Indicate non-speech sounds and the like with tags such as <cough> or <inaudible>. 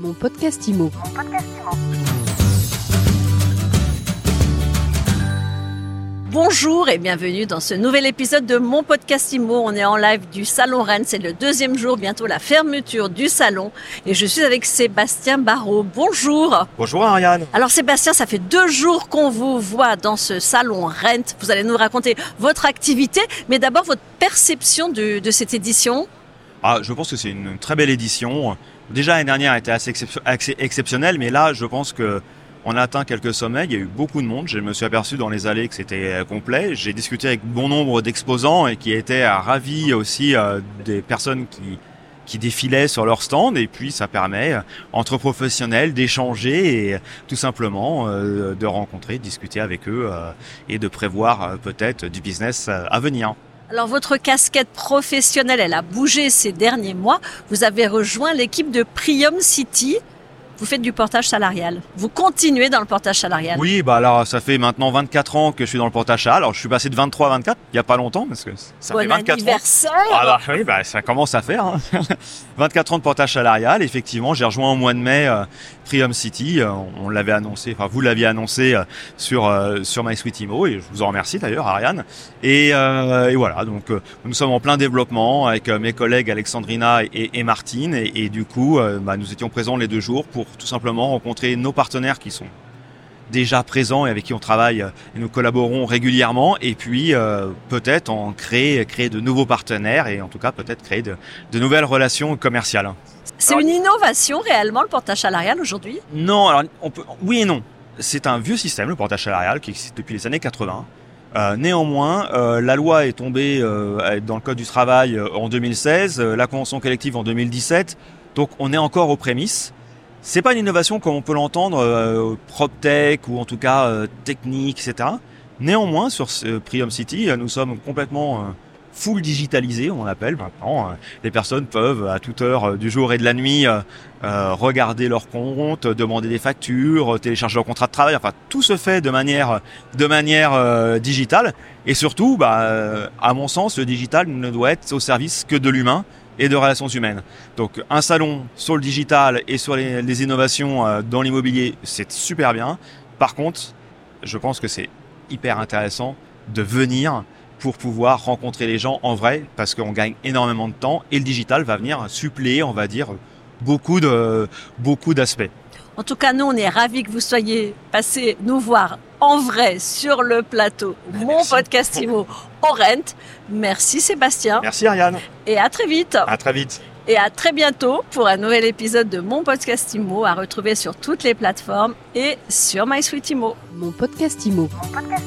Mon podcast IMO. Bonjour et bienvenue dans ce nouvel épisode de mon podcast IMO. On est en live du Salon Rennes. C'est le deuxième jour, bientôt la fermeture du salon. Et je suis avec Sébastien Barrault. Bonjour. Bonjour Ariane. Alors Sébastien, ça fait deux jours qu'on vous voit dans ce salon Rennes. Vous allez nous raconter votre activité, mais d'abord votre perception de, de cette édition. Ah, je pense que c'est une très belle édition. Déjà l'année dernière était assez, assez exceptionnelle, mais là je pense que on a atteint quelques sommets. Il y a eu beaucoup de monde. Je me suis aperçu dans les allées que c'était euh, complet. J'ai discuté avec bon nombre d'exposants et qui étaient euh, ravis aussi euh, des personnes qui qui défilaient sur leur stand et puis ça permet entre professionnels d'échanger et tout simplement de rencontrer, discuter avec eux et de prévoir peut-être du business à venir. Alors votre casquette professionnelle, elle a bougé ces derniers mois. Vous avez rejoint l'équipe de Prium City. Vous faites du portage salarial. Vous continuez dans le portage salarial. Oui, bah alors ça fait maintenant 24 ans que je suis dans le portage salarial. Alors je suis passé de 23 à 24, il y a pas longtemps parce que ça bon fait 24 ans. anniversaire. Ah bah oui, bah ça commence à faire. Hein. <laughs> 24 ans de portage salarial, effectivement, j'ai rejoint au mois de mai euh, Prium City. Euh, on l'avait annoncé, enfin vous l'aviez annoncé euh, sur euh, sur My Sweet Imo et je vous en remercie d'ailleurs, Ariane. Et, euh, et voilà, donc nous sommes en plein développement avec mes collègues Alexandrina et, et Martine et, et du coup, bah, nous étions présents les deux jours pour tout simplement rencontrer nos partenaires qui sont déjà présents et avec qui on travaille euh, et nous collaborons régulièrement et puis euh, peut-être en créer créer de nouveaux partenaires et en tout cas peut-être créer de, de nouvelles relations commerciales. C'est une innovation réellement le portage salarial aujourd'hui? Non, alors on peut oui et non. C'est un vieux système le portage salarial qui existe depuis les années 80. Euh, néanmoins, euh, la loi est tombée dans le code du travail en 2016, euh, la convention collective en 2017. Donc on est encore aux prémices. C'est pas une innovation comme on peut l'entendre euh, PropTech ou en tout cas euh, technique, etc. Néanmoins, sur ce Prium City, euh, nous sommes complètement euh, full digitalisés, on appelle maintenant. Euh, Les personnes peuvent à toute heure euh, du jour et de la nuit euh, euh, regarder leur compte, demander des factures, euh, télécharger leur contrat de travail. Enfin, tout se fait de manière de manière euh, digitale. Et surtout, bah, euh, à mon sens, le digital ne doit être au service que de l'humain et de relations humaines. Donc un salon sur le digital et sur les, innovations euh, dans l'immobilier, c'est super bien. Par contre, je pense que c'est hyper intéressant de venir pour pouvoir rencontrer les gens en vrai, parce qu'on gagne énormément de temps et le digital va venir suppléer, on va dire, beaucoup de beaucoup d'aspects. En tout cas, nous, on est ravis que vous soyez passé nous voir en vrai sur le plateau. Mon Merci. podcast IMO au <laughs> Rent. Merci Sébastien Merci Ariane, et à très vite. à très vite. Et à très bientôt pour un nouvel épisode de mon podcast IMO à retrouver sur toutes les plateformes et sur MySweetIMO. Mon podcast IMO. Mon podcast